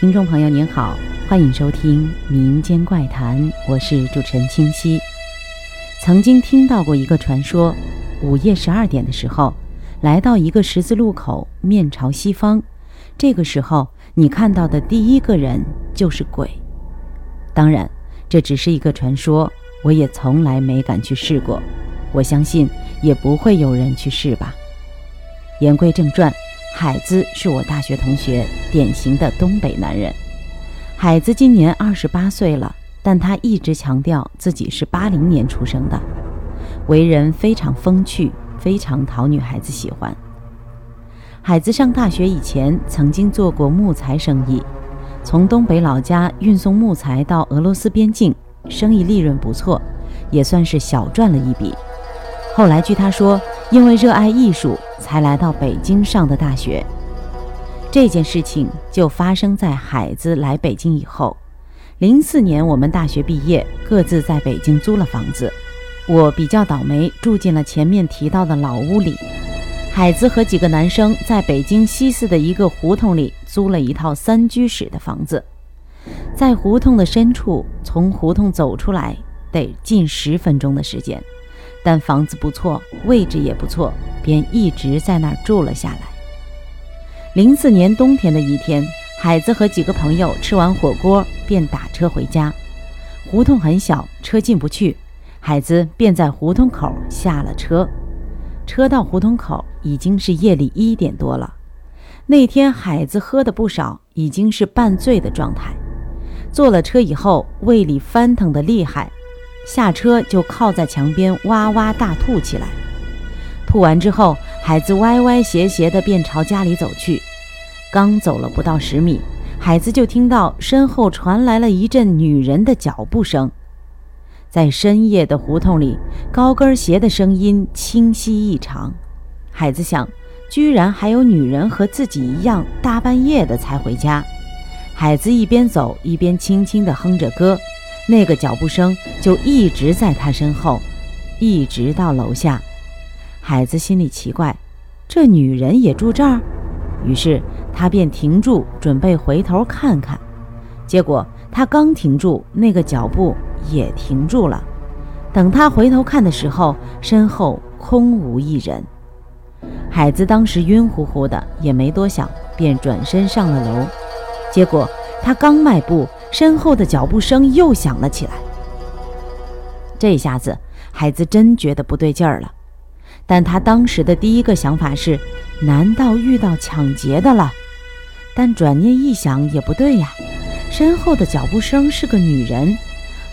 听众朋友您好，欢迎收听《民间怪谈》，我是主持人清晰。曾经听到过一个传说，午夜十二点的时候，来到一个十字路口，面朝西方，这个时候你看到的第一个人就是鬼。当然，这只是一个传说，我也从来没敢去试过，我相信也不会有人去试吧。言归正传。海子是我大学同学，典型的东北男人。海子今年二十八岁了，但他一直强调自己是八零年出生的，为人非常风趣，非常讨女孩子喜欢。海子上大学以前曾经做过木材生意，从东北老家运送木材到俄罗斯边境，生意利润不错，也算是小赚了一笔。后来据他说，因为热爱艺术。才来到北京上的大学。这件事情就发生在海子来北京以后。零四年我们大学毕业，各自在北京租了房子。我比较倒霉，住进了前面提到的老屋里。海子和几个男生在北京西四的一个胡同里租了一套三居室的房子，在胡同的深处，从胡同走出来得近十分钟的时间。但房子不错，位置也不错，便一直在那儿住了下来。零四年冬天的一天，海子和几个朋友吃完火锅，便打车回家。胡同很小，车进不去，海子便在胡同口下了车。车到胡同口，已经是夜里一点多了。那天海子喝的不少，已经是半醉的状态。坐了车以后，胃里翻腾的厉害。下车就靠在墙边哇哇大吐起来，吐完之后，孩子歪歪斜斜的便朝家里走去。刚走了不到十米，孩子就听到身后传来了一阵女人的脚步声。在深夜的胡同里，高跟鞋的声音清晰异常。孩子想，居然还有女人和自己一样大半夜的才回家。孩子一边走一边轻轻地哼着歌。那个脚步声就一直在他身后，一直到楼下。孩子心里奇怪，这女人也住这儿。于是他便停住，准备回头看看。结果他刚停住，那个脚步也停住了。等他回头看的时候，身后空无一人。孩子当时晕乎乎的，也没多想，便转身上了楼。结果他刚迈步。身后的脚步声又响了起来。这下子，孩子真觉得不对劲儿了。但他当时的第一个想法是：难道遇到抢劫的了？但转念一想，也不对呀。身后的脚步声是个女人，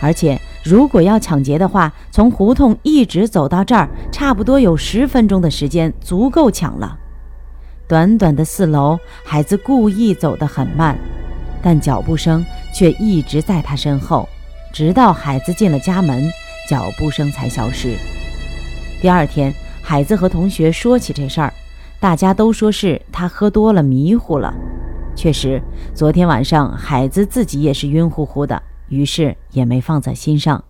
而且如果要抢劫的话，从胡同一直走到这儿，差不多有十分钟的时间，足够抢了。短短的四楼，孩子故意走得很慢。但脚步声却一直在他身后，直到孩子进了家门，脚步声才消失。第二天，海子和同学说起这事儿，大家都说是他喝多了迷糊了。确实，昨天晚上海子自己也是晕乎乎的，于是也没放在心上。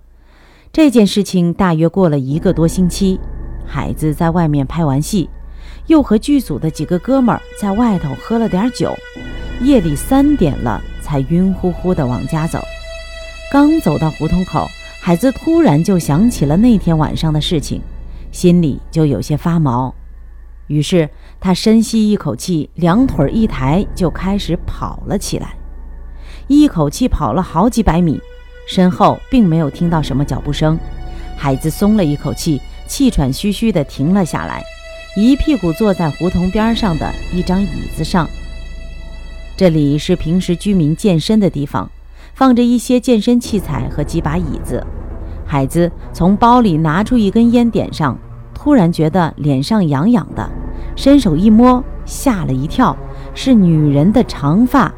这件事情大约过了一个多星期，海子在外面拍完戏，又和剧组的几个哥们儿在外头喝了点酒。夜里三点了，才晕乎乎的往家走。刚走到胡同口，海子突然就想起了那天晚上的事情，心里就有些发毛。于是他深吸一口气，两腿一抬，就开始跑了起来。一口气跑了好几百米，身后并没有听到什么脚步声。海子松了一口气，气喘吁吁地停了下来，一屁股坐在胡同边上的一张椅子上。这里是平时居民健身的地方，放着一些健身器材和几把椅子。海子从包里拿出一根烟，点上，突然觉得脸上痒痒的，伸手一摸，吓了一跳，是女人的长发。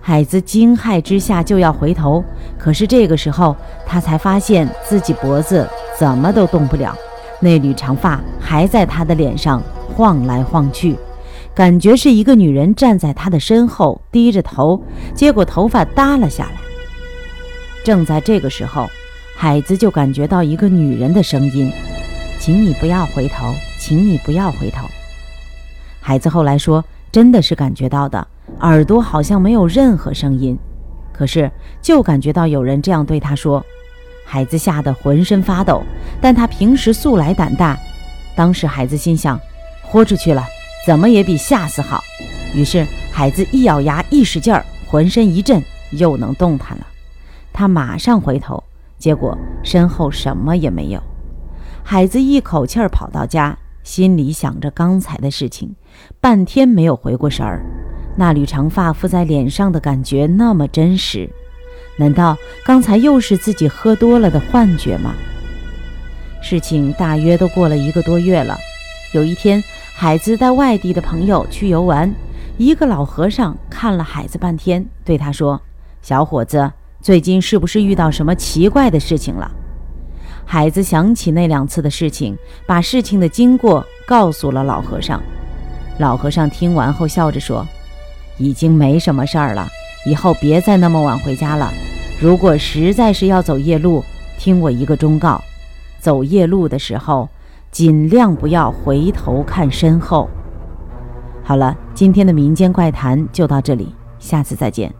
海子惊骇之下就要回头，可是这个时候他才发现自己脖子怎么都动不了，那缕长发还在他的脸上晃来晃去。感觉是一个女人站在他的身后，低着头，结果头发耷了下来。正在这个时候，海子就感觉到一个女人的声音：“请你不要回头，请你不要回头。”孩子后来说：“真的是感觉到的，耳朵好像没有任何声音，可是就感觉到有人这样对他说。孩子吓得浑身发抖，但他平时素来胆大。当时孩子心想：豁出去了，怎么也比吓死好。于是孩子一咬牙，一使劲儿，浑身一震，又能动弹了。他马上回头，结果身后什么也没有。海子一口气儿跑到家，心里想着刚才的事情，半天没有回过神儿。那缕长发附在脸上的感觉那么真实。难道刚才又是自己喝多了的幻觉吗？事情大约都过了一个多月了。有一天，海子带外地的朋友去游玩，一个老和尚看了海子半天，对他说：“小伙子，最近是不是遇到什么奇怪的事情了？”孩子想起那两次的事情，把事情的经过告诉了老和尚。老和尚听完后笑着说：“已经没什么事儿了，以后别再那么晚回家了。”如果实在是要走夜路，听我一个忠告：走夜路的时候，尽量不要回头看身后。好了，今天的民间怪谈就到这里，下次再见。